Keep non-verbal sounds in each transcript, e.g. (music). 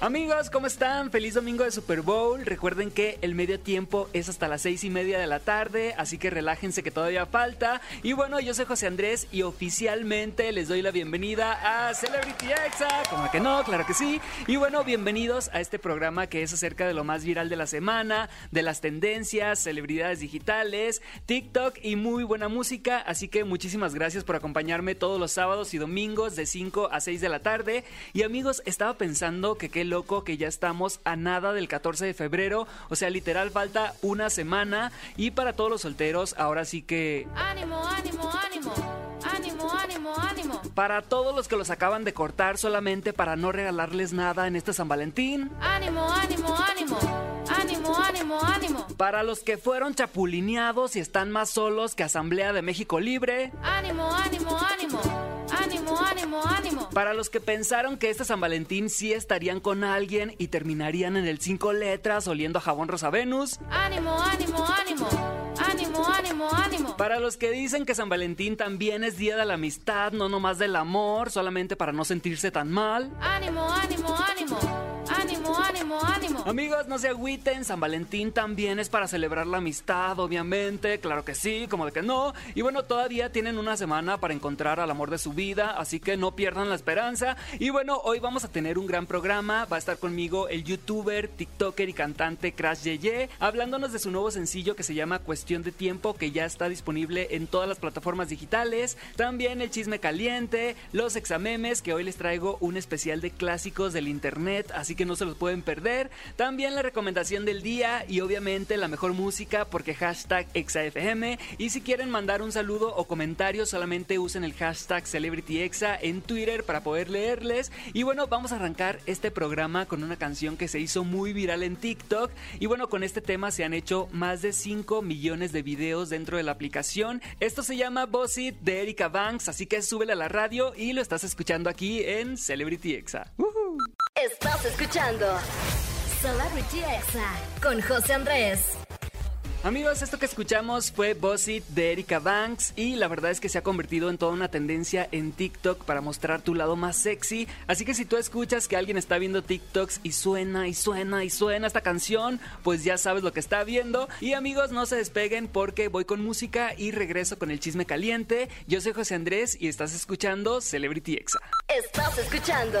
Amigos, ¿cómo están? Feliz domingo de Super Bowl. Recuerden que el medio tiempo es hasta las seis y media de la tarde, así que relájense que todavía falta. Y bueno, yo soy José Andrés y oficialmente les doy la bienvenida a Celebrity Exa. Como que no, claro que sí. Y bueno, bienvenidos a este programa que es acerca de lo más viral de la semana, de las tendencias, celebridades digitales, TikTok y muy buena música. Así que muchísimas gracias por acompañarme todos los sábados y domingos de 5 a 6 de la tarde. Y amigos, estaba pensando que qué loco que ya estamos a nada del 14 de febrero. O sea, literal falta una semana. Y para todos los solteros, ahora sí que... Ánimo, ánimo, ánimo. Ánimo, ánimo, ánimo. Para todos los que los acaban de cortar solamente para no regalarles nada en este San Valentín. Ánimo, ánimo, ánimo. Ánimo, ánimo, ánimo. Para los que fueron chapulineados y están más solos que Asamblea de México Libre. Ánimo, ánimo, ánimo. Ánimo, ánimo, ánimo. Para los que pensaron que este San Valentín sí estarían con alguien y terminarían en el cinco letras oliendo a jabón Rosa Venus. Ánimo, ánimo, ánimo. Ánimo, ánimo, ánimo. Para los que dicen que San Valentín también es día de la amistad, no nomás del amor, solamente para no sentirse tan mal. Ánimo, ánimo, ánimo. Ánimo, ánimo, ánimo. Amigos, no se agüiten, San Valentín también es para celebrar la amistad, obviamente, claro que sí, como de que no. Y bueno, todavía tienen una semana para encontrar al amor de su vida, así que no pierdan la esperanza. Y bueno, hoy vamos a tener un gran programa, va a estar conmigo el youtuber, tiktoker y cantante Crash Yeye, hablándonos de su nuevo sencillo que se llama Cuestión de Tiempo, que ya está disponible en todas las plataformas digitales. También el chisme caliente, los examemes, que hoy les traigo un especial de clásicos del internet, así que no se los pueden perder. También la recomendación del día y obviamente la mejor música porque hashtag ExaFM. Y si quieren mandar un saludo o comentario, solamente usen el hashtag CelebrityExa en Twitter para poder leerles. Y bueno, vamos a arrancar este programa con una canción que se hizo muy viral en TikTok. Y bueno, con este tema se han hecho más de 5 millones de videos dentro de la aplicación. Esto se llama Boss It de Erika Banks, así que súbele a la radio y lo estás escuchando aquí en Celebrity Exa. ¡Woohoo! Estás escuchando Celebrity Exa con José Andrés. Amigos, esto que escuchamos fue Boss It de Erika Banks y la verdad es que se ha convertido en toda una tendencia en TikTok para mostrar tu lado más sexy. Así que si tú escuchas que alguien está viendo TikToks y suena y suena y suena esta canción, pues ya sabes lo que está viendo. Y amigos, no se despeguen porque voy con música y regreso con el chisme caliente. Yo soy José Andrés y estás escuchando Celebrity Exa. Estás escuchando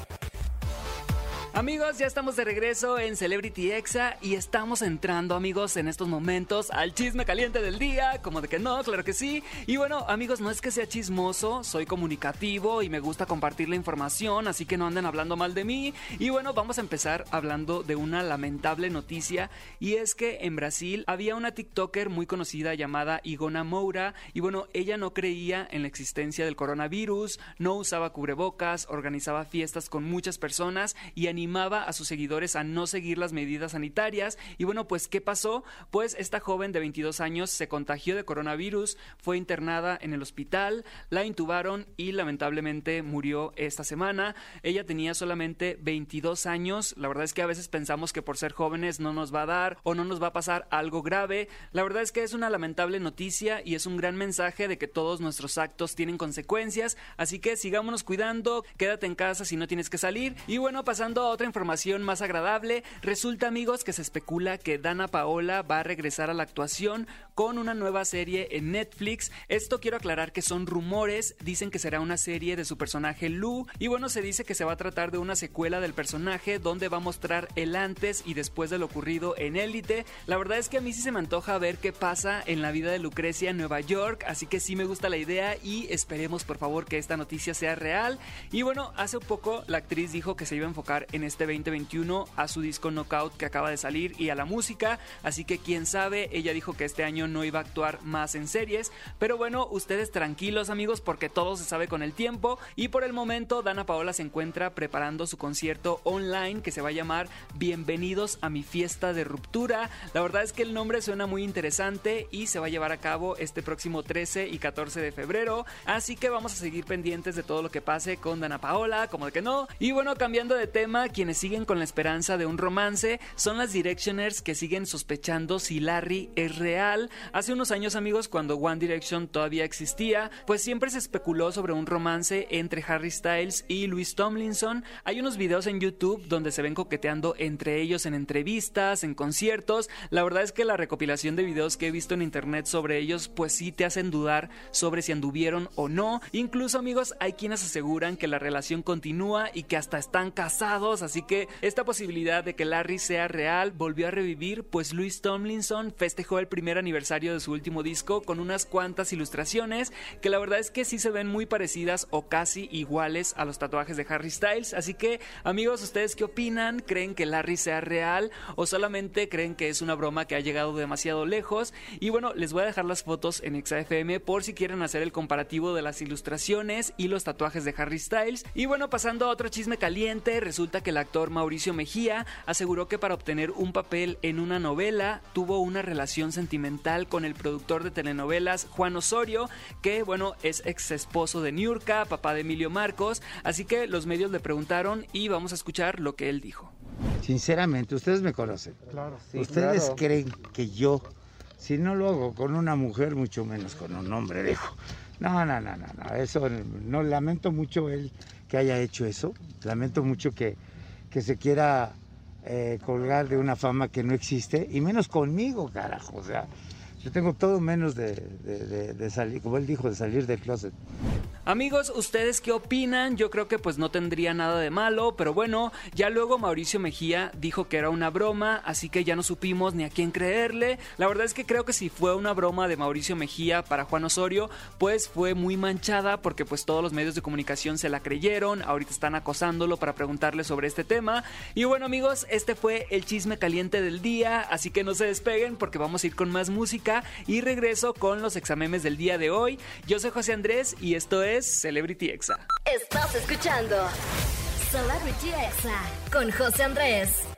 Amigos, ya estamos de regreso en Celebrity Exa y estamos entrando, amigos, en estos momentos al chisme caliente del día, como de que no, claro que sí. Y bueno, amigos, no es que sea chismoso, soy comunicativo y me gusta compartir la información, así que no anden hablando mal de mí. Y bueno, vamos a empezar hablando de una lamentable noticia y es que en Brasil había una TikToker muy conocida llamada Igona Moura y bueno, ella no creía en la existencia del coronavirus, no usaba cubrebocas, organizaba fiestas con muchas personas y animaba a sus seguidores a no seguir las medidas sanitarias. Y bueno, pues ¿qué pasó? Pues esta joven de 22 años se contagió de coronavirus, fue internada en el hospital, la intubaron y lamentablemente murió esta semana. Ella tenía solamente 22 años. La verdad es que a veces pensamos que por ser jóvenes no nos va a dar o no nos va a pasar algo grave. La verdad es que es una lamentable noticia y es un gran mensaje de que todos nuestros actos tienen consecuencias. Así que sigámonos cuidando, quédate en casa si no tienes que salir. Y bueno, pasando otra información más agradable, resulta amigos que se especula que Dana Paola va a regresar a la actuación con una nueva serie en Netflix. Esto quiero aclarar que son rumores, dicen que será una serie de su personaje Lu y bueno, se dice que se va a tratar de una secuela del personaje donde va a mostrar el antes y después de lo ocurrido en Élite. La verdad es que a mí sí se me antoja ver qué pasa en la vida de Lucrecia en Nueva York, así que sí me gusta la idea y esperemos por favor que esta noticia sea real. Y bueno, hace poco la actriz dijo que se iba a enfocar en este 2021 a su disco Knockout que acaba de salir y a la música, así que quién sabe, ella dijo que este año no iba a actuar más en series, pero bueno, ustedes tranquilos amigos porque todo se sabe con el tiempo y por el momento Dana Paola se encuentra preparando su concierto online que se va a llamar Bienvenidos a mi fiesta de ruptura. La verdad es que el nombre suena muy interesante y se va a llevar a cabo este próximo 13 y 14 de febrero, así que vamos a seguir pendientes de todo lo que pase con Dana Paola, como de que no. Y bueno, cambiando de tema, quienes siguen con la esperanza de un romance son las Directioners que siguen sospechando si Larry es real. Hace unos años amigos, cuando One Direction todavía existía, pues siempre se especuló sobre un romance entre Harry Styles y Louis Tomlinson. Hay unos videos en YouTube donde se ven coqueteando entre ellos en entrevistas, en conciertos. La verdad es que la recopilación de videos que he visto en internet sobre ellos pues sí te hacen dudar sobre si anduvieron o no. Incluso amigos hay quienes aseguran que la relación continúa y que hasta están casados, así que esta posibilidad de que Larry sea real volvió a revivir pues Louis Tomlinson festejó el primer aniversario de su último disco con unas cuantas ilustraciones que la verdad es que sí se ven muy parecidas o casi iguales a los tatuajes de Harry Styles, así que amigos, ¿ustedes qué opinan? ¿Creen que Larry sea real o solamente creen que es una broma que ha llegado demasiado lejos? Y bueno, les voy a dejar las fotos en XAFM por si quieren hacer el comparativo de las ilustraciones y los tatuajes de Harry Styles. Y bueno, pasando a otro chisme caliente, resulta que el actor Mauricio Mejía aseguró que para obtener un papel en una novela tuvo una relación sentimental con el productor de telenovelas Juan Osorio, que bueno, es ex esposo de Niurka, papá de Emilio Marcos, así que los medios le preguntaron y vamos a escuchar lo que él dijo. Sinceramente, ustedes me conocen. ¿Ustedes creen que yo, si no lo hago con una mujer, mucho menos con un hombre, dejo? No, no, no, no, no, eso no lamento mucho él que haya hecho eso, lamento mucho que, que se quiera eh, colgar de una fama que no existe, y menos conmigo, carajo, o sea, yo tengo todo menos de, salir, como él dijo, de salir del closet. Amigos, ¿ustedes qué opinan? Yo creo que pues no tendría nada de malo, pero bueno, ya luego Mauricio Mejía dijo que era una broma, así que ya no supimos ni a quién creerle. La verdad es que creo que si fue una broma de Mauricio Mejía para Juan Osorio, pues fue muy manchada porque pues todos los medios de comunicación se la creyeron, ahorita están acosándolo para preguntarle sobre este tema. Y bueno amigos, este fue el chisme caliente del día, así que no se despeguen porque vamos a ir con más música y regreso con los examemes del día de hoy. Yo soy José Andrés y esto es Celebrity Exa. Estás escuchando Celebrity Exa con José Andrés.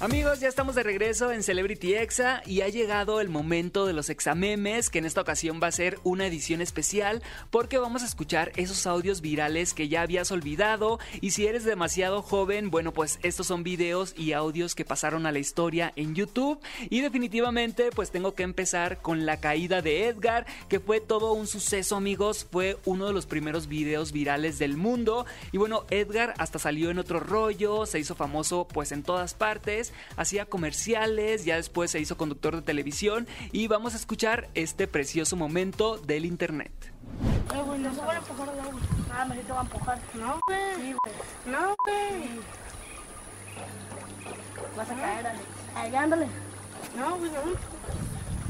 Amigos, ya estamos de regreso en Celebrity Exa y ha llegado el momento de los examemes, que en esta ocasión va a ser una edición especial porque vamos a escuchar esos audios virales que ya habías olvidado. Y si eres demasiado joven, bueno, pues estos son videos y audios que pasaron a la historia en YouTube. Y definitivamente pues tengo que empezar con la caída de Edgar, que fue todo un suceso, amigos, fue uno de los primeros videos virales del mundo. Y bueno, Edgar hasta salió en otro rollo, se hizo famoso pues en todas partes hacía comerciales, ya después se hizo conductor de televisión y vamos a escuchar este precioso momento del internet. Eh, güey, no se a empujar al agua. Ah, me te va a empujar. No, güey. Sí, güey. No, güey. Vas a caer, Alex. Ahí, ándale. No, güey, no.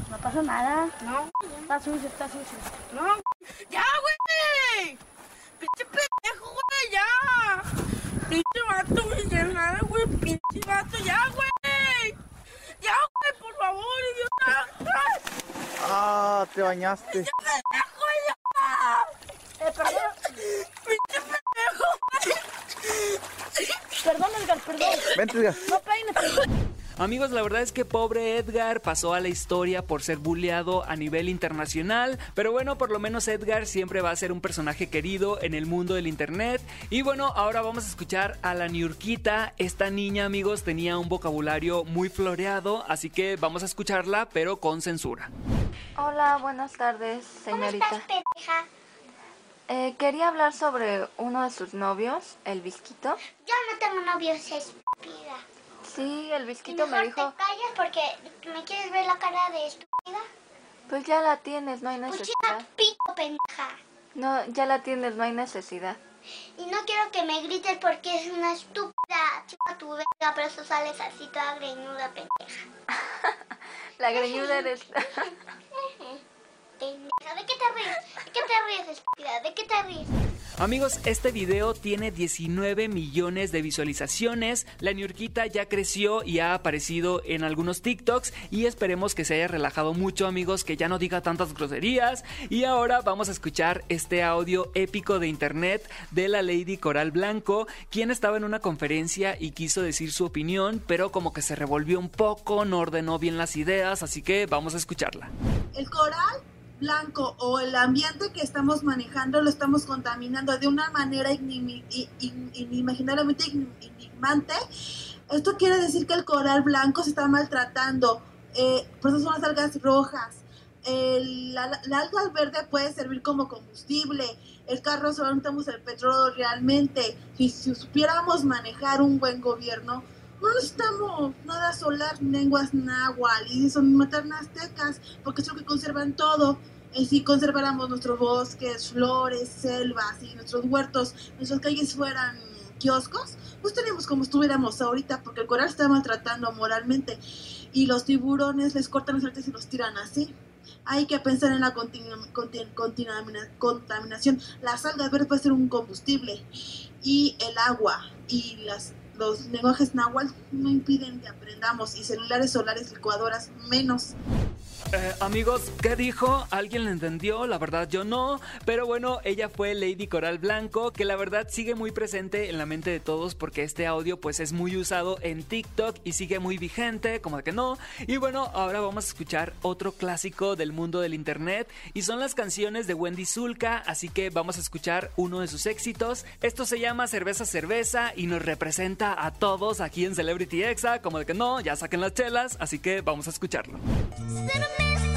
No pasa nada. No. Está sucio, está sucio. No. ¡Ya, güey! ¡Pinche pendejo, güey! ¡Ya! ¡Pinche vato, güey! ¡Ya nada, güey! ¡Pinche vato! ¡Ya, güey! ¡Ya, güey! ¡Por favor, idiota! Ah, te bañaste. ¡Pinche pendejo, ya! Eh, perdón. ¡Pinche pendejo, güey! Perdón, Edgar, perdón. Vente, Edgar. No peines, perdón. Amigos, la verdad es que pobre Edgar pasó a la historia por ser bulleado a nivel internacional, pero bueno, por lo menos Edgar siempre va a ser un personaje querido en el mundo del internet. Y bueno, ahora vamos a escuchar a la Niurquita. Esta niña, amigos, tenía un vocabulario muy floreado, así que vamos a escucharla, pero con censura. Hola, buenas tardes, señorita. ¿Cómo estás, pendeja? Eh, quería hablar sobre uno de sus novios, el Visquito. Yo no tengo novios, estúpida. Sí, el Visquito me dijo, te callas porque me quieres ver la cara de estúpida. pues ya la tienes, no hay Pues necesidad. chica pico, pendeja. No, ya la tienes, no hay necesidad. Y no quiero que me grites porque es una estúpida. Chica tu verga, pero eso sales así toda greñuda, pendeja. (laughs) La greñuda eres... Pendeja, ¿de qué te ríes? ¿De qué te ríes, estúpida? ¿De qué te ríes? Amigos, este video tiene 19 millones de visualizaciones. La Niurquita ya creció y ha aparecido en algunos TikToks y esperemos que se haya relajado mucho, amigos, que ya no diga tantas groserías. Y ahora vamos a escuchar este audio épico de internet de la Lady Coral Blanco, quien estaba en una conferencia y quiso decir su opinión, pero como que se revolvió un poco, no ordenó bien las ideas, así que vamos a escucharla. El coral blanco o el ambiente que estamos manejando lo estamos contaminando de una manera inimaginablemente enigmante. Esto quiere decir que el coral blanco se está maltratando. Eh, por eso son las algas rojas. El, la, alga verde puede servir como combustible. El carro solamente usa el petróleo realmente. Si supiéramos manejar un buen gobierno, no necesitamos nada solar, lenguas náhuatl y son maternas aztecas, porque es lo que conservan todo. Si conserváramos nuestros bosques, flores, selvas y nuestros huertos, nuestras calles fueran kioscos, pues tenemos como estuviéramos ahorita, porque el coral está maltratando moralmente y los tiburones les cortan los artes y los tiran así. Hay que pensar en la contaminación. Las algas verdes pueden ser un combustible y el agua y las los lenguajes náhuatl no impiden que aprendamos y celulares solares licuadoras menos. Eh, amigos, ¿qué dijo? ¿Alguien le entendió? La verdad yo no. Pero bueno, ella fue Lady Coral Blanco, que la verdad sigue muy presente en la mente de todos porque este audio pues es muy usado en TikTok y sigue muy vigente, como de que no. Y bueno, ahora vamos a escuchar otro clásico del mundo del internet y son las canciones de Wendy Zulka, así que vamos a escuchar uno de sus éxitos. Esto se llama Cerveza Cerveza y nos representa a todos aquí en Celebrity Exa, como de que no, ya saquen las chelas, así que vamos a escucharlo. promise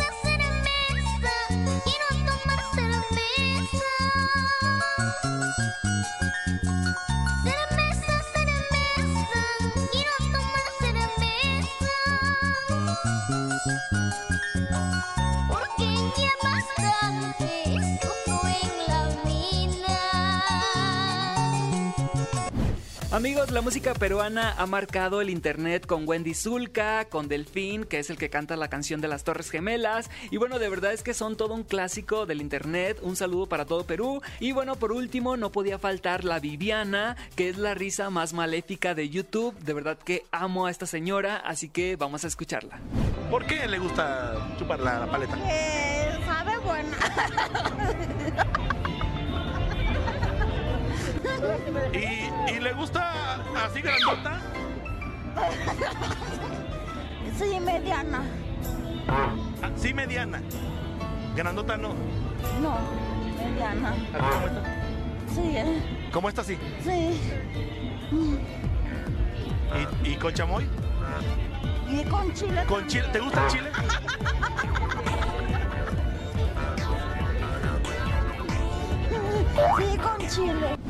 Amigos, la música peruana ha marcado el internet con Wendy Zulka, con Delfín, que es el que canta la canción de las Torres Gemelas. Y bueno, de verdad es que son todo un clásico del internet. Un saludo para todo Perú. Y bueno, por último, no podía faltar la Viviana, que es la risa más maléfica de YouTube. De verdad que amo a esta señora, así que vamos a escucharla. ¿Por qué le gusta chupar la, paleta? Eh, sabe buena. (laughs) ¿Y, le gusta así grandota? Sí, mediana. Ah, sí, mediana. Grandota no. No, mediana. ¿Cómo está? Sí. Eh. ¿Cómo está así? Sí. ¿Y, y con chamoy? Y con chile. ¿Con chile? ¿Te gusta el chile? Sí, con chile.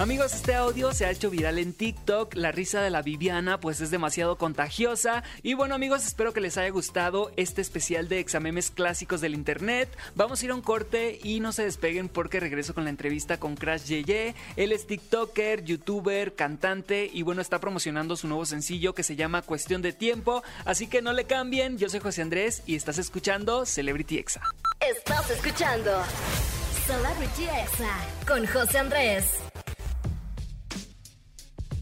Amigos, este audio se ha hecho viral en TikTok. La risa de la Viviana pues es demasiado contagiosa. Y bueno amigos, espero que les haya gustado este especial de examemes clásicos del internet. Vamos a ir a un corte y no se despeguen porque regreso con la entrevista con Crash Yeye. Él es TikToker, youtuber, cantante y bueno, está promocionando su nuevo sencillo que se llama Cuestión de Tiempo. Así que no le cambien, yo soy José Andrés y estás escuchando Celebrity Exa. Estás escuchando Celebrity Exa con José Andrés.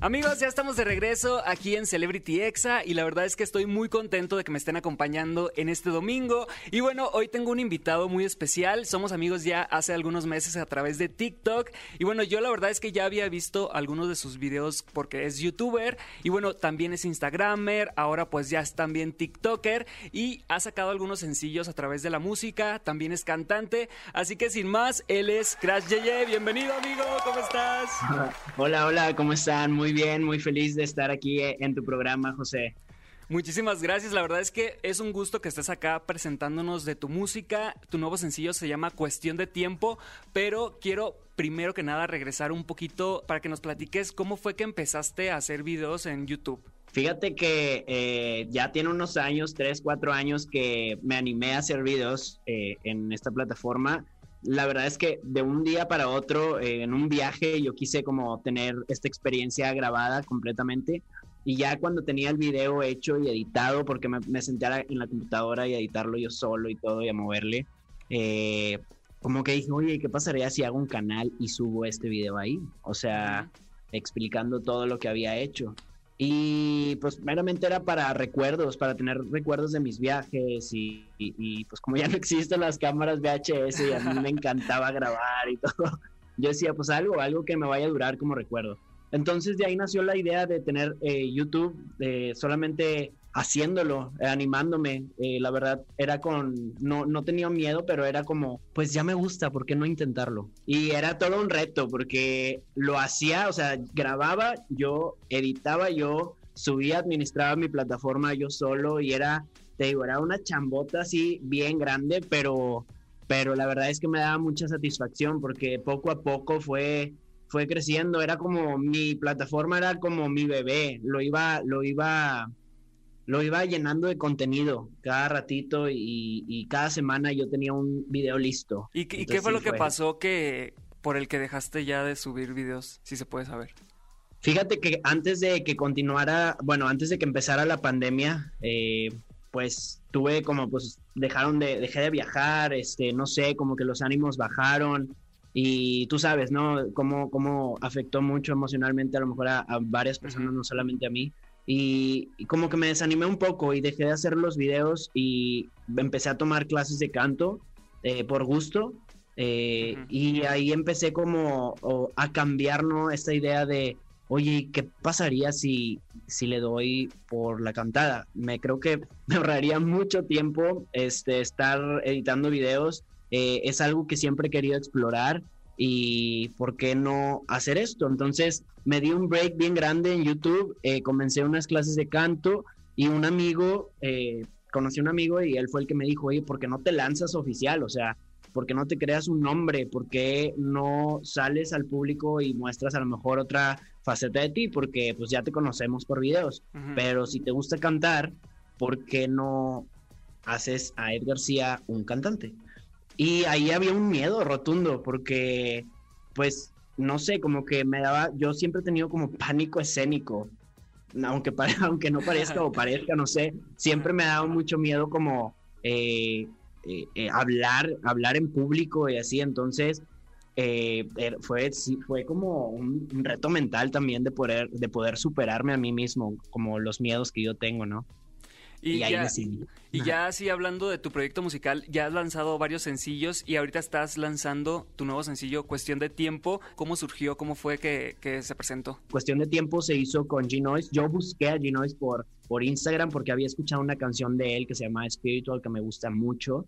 Amigos, ya estamos de regreso aquí en Celebrity Exa y la verdad es que estoy muy contento de que me estén acompañando en este domingo. Y bueno, hoy tengo un invitado muy especial. Somos amigos ya hace algunos meses a través de TikTok. Y bueno, yo la verdad es que ya había visto algunos de sus videos porque es youtuber y bueno, también es instagramer, ahora pues ya es también TikToker y ha sacado algunos sencillos a través de la música, también es cantante. Así que sin más, él es Crash. Bienvenido amigo, ¿cómo estás? (laughs) Hola, hola, ¿cómo están? Muy muy bien, muy feliz de estar aquí eh, en tu programa, José. Muchísimas gracias, la verdad es que es un gusto que estés acá presentándonos de tu música. Tu nuevo sencillo se llama Cuestión de Tiempo, pero quiero primero que nada regresar un poquito para que nos platiques cómo fue que empezaste a hacer videos en YouTube. Fíjate que eh, ya tiene unos años, tres, cuatro años que me animé a hacer videos eh, en esta plataforma la verdad es que de un día para otro, eh, en un viaje, yo quise como tener esta experiencia grabada completamente. Y ya cuando tenía el video hecho y editado, porque me, me senté en la computadora y editarlo yo solo y todo y a moverle, eh, como que dije, oye, ¿qué pasaría si hago un canal y subo este video ahí? O sea, explicando todo lo que había hecho. Y pues meramente era para recuerdos, para tener recuerdos de mis viajes y, pues como ya no existen las cámaras VHS y a mí me encantaba grabar y todo, (laughs) yo decía pues algo, algo que me vaya a durar como recuerdo. Entonces de ahí nació la idea de tener eh, YouTube, de solamente haciéndolo, eh, animándome. Eh, la verdad, era con, no, no tenía miedo, pero era como, pues ya me gusta, ¿por qué no intentarlo? Y era todo un reto, porque lo hacía, o sea, grababa, yo editaba, yo subía, administraba mi plataforma yo solo y era, te digo, era una chambota así bien grande, pero, pero la verdad es que me daba mucha satisfacción porque poco a poco fue fue creciendo, era como mi plataforma era como mi bebé, lo iba lo iba lo iba llenando de contenido cada ratito y, cada semana yo tenía un video listo. ¿Y, qué fue lo que pasó que por el que dejaste ya de subir videos, si se puede saber? Fíjate que antes de que continuara, bueno, antes de que empezara la pandemia, eh, pues tuve como, pues dejaron de, dejé de viajar, este, no sé, como que los ánimos bajaron y tú sabes, ¿no? Cómo, cómo afectó mucho emocionalmente a lo mejor a varias personas, no solamente a mí y, como que me desanimé un poco y dejé de hacer los videos y empecé a tomar clases de canto eh, por gusto eh, y ahí empecé como a cambiar ¿no? esta idea de oye qué pasaría si si le doy por la cantada me creo que (laughs) me ahorraría mucho tiempo este estar editando videos eh, es algo que siempre he querido explorar y por qué no hacer esto. Entonces me di un break bien grande en YouTube, eh, comencé unas clases de canto y un amigo, eh, conocí a un amigo y él fue el que me dijo, oye, ¿por qué no te lanzas oficial? O sea, ¿por qué no te creas un nombre? ¿Por qué no sales al público y muestras a lo mejor otra faceta de ti? Porque pues ya te conocemos por videos, pero si te gusta cantar, ¿por qué no haces a Ed García un cantante? Y ahí había un miedo rotundo porque, pues, no sé, como que me daba, yo siempre he tenido como pánico escénico, aunque, (laughs) aunque no parezca o parezca, no sé, siempre me ha dado mucho miedo como eh, eh, eh, hablar, hablar en público y así, entonces er, fue, fue como un, un, reto mental también de poder, de poder superarme a mí mismo, como los miedos que yo tengo, ¿no? Y, ya, y ya así hablando de tu proyecto musical, ya has lanzado varios sencillos y ahorita estás lanzando tu nuevo sencillo, Cuestión de Tiempo. ¿Cómo surgió? ¿Cómo fue que, se presentó? Cuestión de Tiempo se hizo con G-Noise. Yo busqué a G-Noise por, por Instagram porque había escuchado una canción de él que se llama Spiritual que me gusta mucho.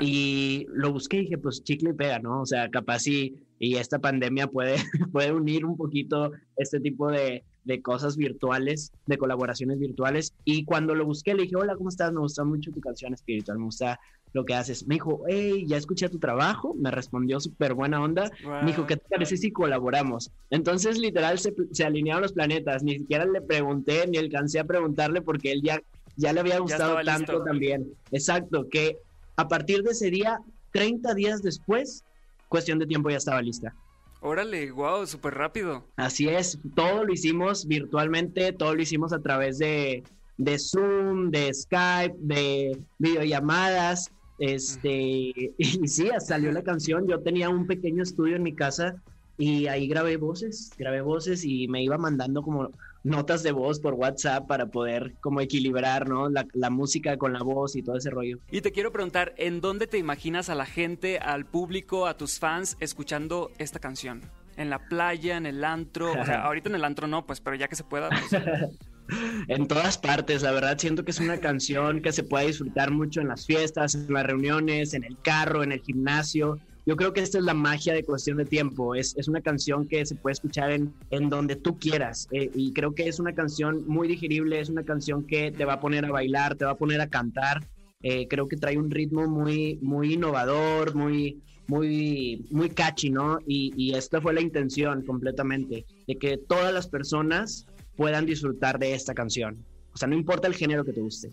Y lo busqué y dije, pues chicle y pega, ¿no? O sea, capaz y, y esta pandemia puede, (laughs) puede unir un poquito este tipo de, de cosas virtuales, de colaboraciones virtuales. Y cuando lo busqué, le dije, hola, ¿cómo estás? Me gusta mucho tu canción espiritual, me gusta lo que haces. Me dijo, hey, ya escuché tu trabajo. Me respondió súper buena onda. Me dijo, ¿qué te parece si colaboramos? Entonces, literal, se, se, alinearon los planetas. Ni siquiera le pregunté, ni alcancé a preguntarle porque él ya, ya le había gustado tanto también. Exacto, que a partir de ese día, 30 días después, cuestión de tiempo ya estaba lista. Órale, wow, súper rápido. Así es, todo lo hicimos virtualmente, todo lo hicimos a través de, de Zoom, de Skype, de videollamadas. Este, y sí, salió la canción. Yo tenía un pequeño estudio en mi casa y ahí grabé voces, grabé voces y me iba mandando como notas de voz por WhatsApp para poder como equilibrar, ¿no? La, la, música con la voz y todo ese rollo. Y te quiero preguntar, ¿en dónde te imaginas a la gente, al público, a tus fans escuchando esta canción? ¿En la playa, en el antro? O sea, (laughs) ahorita en el antro no, pues, pero ya que se pueda. Pues... (laughs) en todas partes, la verdad siento que es una canción que se puede disfrutar mucho en las fiestas, en las reuniones, en el carro, en el gimnasio yo creo que esta es la magia de cuestión de tiempo. Es, es una canción que se puede escuchar en, en donde tú quieras. Eh, y creo que es una canción muy digerible, es una canción que te va a poner a bailar, te va a poner a cantar. Eh, creo que trae un ritmo muy, muy innovador, muy, muy, muy catchy, ¿no? Y, y esta fue la intención completamente, de que todas las personas puedan disfrutar de esta canción. O sea, no importa el género que te guste.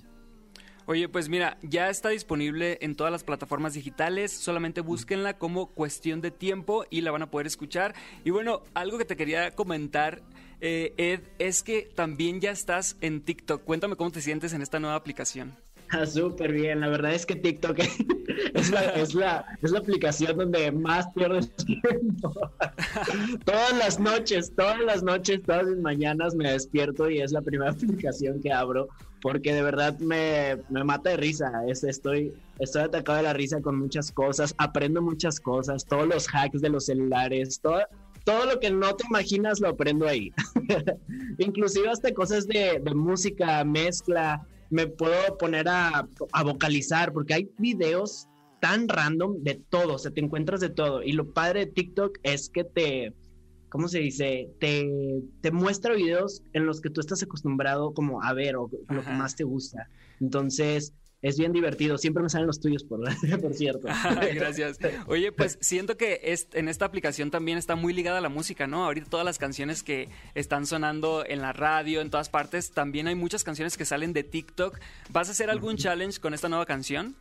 Oye, pues mira, ya está disponible en todas las plataformas digitales, solamente búsquenla como cuestión de tiempo y la van a poder escuchar. Y bueno, algo que te quería comentar, eh, Ed, es que también ya estás en TikTok. Cuéntame cómo te sientes en esta nueva aplicación. (laughs) Ah, súper bien, la verdad es que TikTok (laughs) es la, es la, es la aplicación donde más pierdes (laughs) tiempo. todas las noches, todas las noches, todas las mañanas me despierto y es la primera aplicación que abro porque de verdad me, me mata de risa. Es, estoy, estoy atacado de la risa con muchas cosas, aprendo muchas cosas, todos los hacks de los celulares, todo, todo lo que no te imaginas lo aprendo ahí. (laughs) Inclusive hasta cosas de, de música, mezcla, me puedo poner a, a vocalizar, porque hay videos tan random de todo, o sea, te encuentras de todo. Y lo padre de TikTok es que te, ¿cómo se dice? Te, te muestra videos en los que tú estás acostumbrado como a ver o lo que más te gusta. Entonces, es bien divertido. Siempre me salen los tuyos, por, (laughs) por cierto. Gracias. Oye, pues siento que es, en esta aplicación también está muy ligada a la música, ¿no? Ahorita todas las canciones que están sonando en la radio, en todas partes, también hay muchas canciones que salen de TikTok. ¿Vas a hacer algún challenge con esta nueva canción?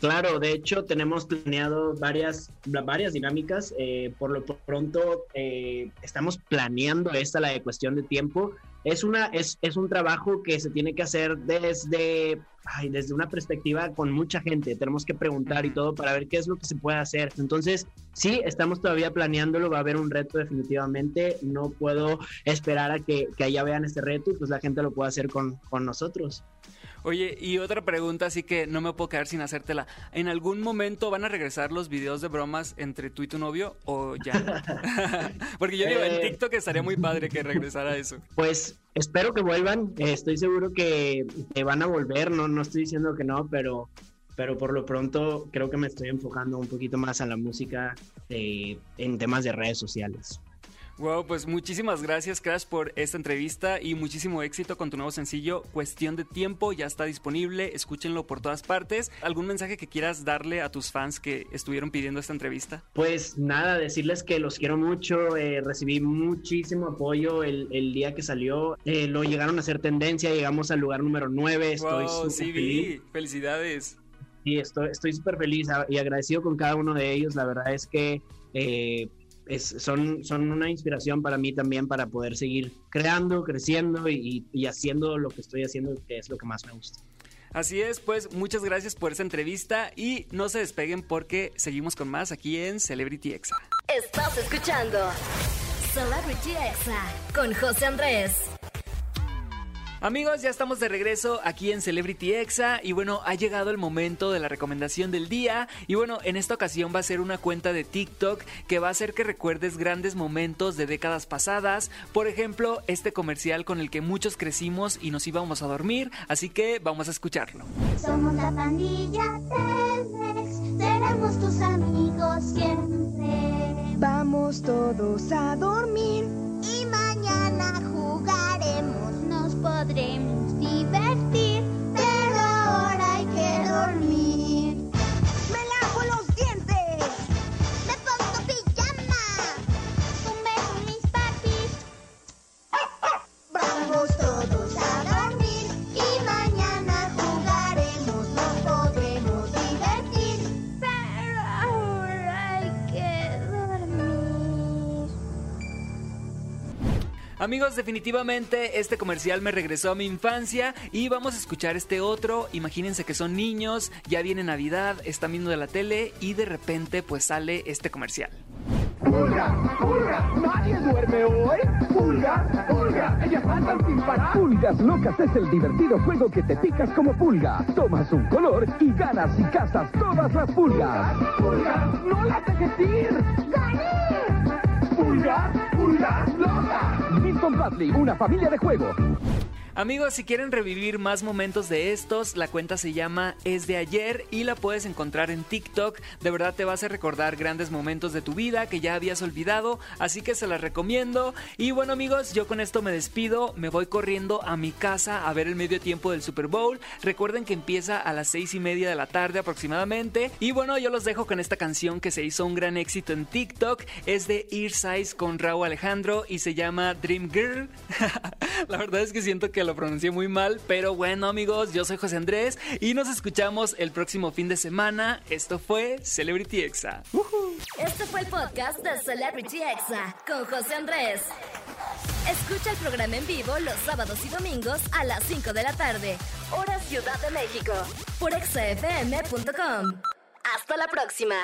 Claro, de hecho tenemos planeado varias, varias dinámicas. Eh, por lo pronto eh, estamos planeando esta, la de cuestión de tiempo. Es, una, es, es un trabajo que se tiene que hacer desde, ay, desde una perspectiva con mucha gente. Tenemos que preguntar y todo para ver qué es lo que se puede hacer. Entonces, sí, estamos todavía planeándolo. Va a haber un reto definitivamente. No puedo esperar a que, que allá vean este reto y pues la gente lo pueda hacer con, con nosotros. Oye, y otra pregunta, así que no me puedo quedar sin hacértela. ¿En algún momento van a regresar los videos de bromas entre tú y tu novio o ya? (laughs) (laughs) Porque yo digo, en Eh. TikTok estaría muy padre que regresara eso. Pues espero que vuelvan. Eh, estoy seguro que, que van a volver. No, no estoy diciendo que no, pero, pero por lo pronto creo que me estoy enfocando un poquito más a la música eh, en temas de redes sociales. Wow, pues muchísimas gracias, Crash, por esta entrevista y muchísimo éxito con tu nuevo sencillo, Cuestión de Tiempo. Ya está disponible, escúchenlo por todas partes. ¿Algún mensaje que quieras darle a tus fans que estuvieron pidiendo esta entrevista? Pues nada, decirles que los quiero mucho, eh, recibí muchísimo apoyo el, el día que salió, eh, lo llegaron a hacer tendencia, llegamos al lugar número 9, estoy wow, sí, feliz. Felicidades. Sí, estoy estoy súper feliz y agradecido con cada uno de ellos, la verdad es que eh, es- son, son una inspiración para mí también para poder seguir creando, creciendo y, y haciendo lo que estoy haciendo, que es lo que más me gusta. Así es, pues muchas gracias por esta entrevista y no se despeguen porque seguimos con más aquí en Celebrity Exa. Estás escuchando Celebrity Exa con José Andrés. Amigos, ya estamos de regreso aquí en Celebrity Exa y bueno, ha llegado el momento de la recomendación del día y bueno, en esta ocasión va a ser una cuenta de TikTok que va a hacer que recuerdes grandes momentos de décadas pasadas, por ejemplo, este comercial con el que muchos crecimos y nos íbamos a dormir, así que vamos a escucharlo. Somos la pandilla Telmex, seremos tus amigos siempre. Vamos todos a dormir y mañana jugaremos, for the dames. Amigos, definitivamente este comercial me regresó a mi infancia y vamos a escuchar este otro. Imagínense que son niños, ya viene Navidad, están viendo de la tele y de repente pues sale este comercial. ¡Pulga! ¡Pulga! ¡Nadie duerme hoy! ¡Pulga! ¡Pulga! ¡Ellas andan sin parar! Pulgas Locas es el divertido juego que te picas como pulga. Tomas un color y ganas y cazas todas las pulgas. ¡Pulgas! ¡No las dejes ir! ¡Gané! ¡Pulgas! ¡Pulgas Locas! Milton Bradley, una familia de juego. Amigos, si quieren revivir más momentos de estos, la cuenta se llama Es de ayer y la puedes encontrar en TikTok. De verdad te vas a recordar grandes momentos de tu vida que ya habías olvidado, así que se las recomiendo. Y bueno amigos, yo con esto me despido, me voy corriendo a mi casa a ver el medio tiempo del Super Bowl. Recuerden que empieza a las seis y media de la tarde aproximadamente. Y bueno, yo los dejo con esta canción que se hizo un gran éxito en TikTok. Es de Ear Size con Raúl Alejandro y se llama Dream Girl. (laughs) La verdad es que siento que lo pronuncié muy mal, pero bueno amigos, yo soy José Andrés y nos escuchamos el próximo fin de semana. Esto fue Celebrity Exa. Este fue el podcast de Celebrity Exa con José Andrés. Escucha el programa en vivo los sábados y domingos a las 5 de la tarde, hora Ciudad de México, por exafm.com. Hasta la próxima.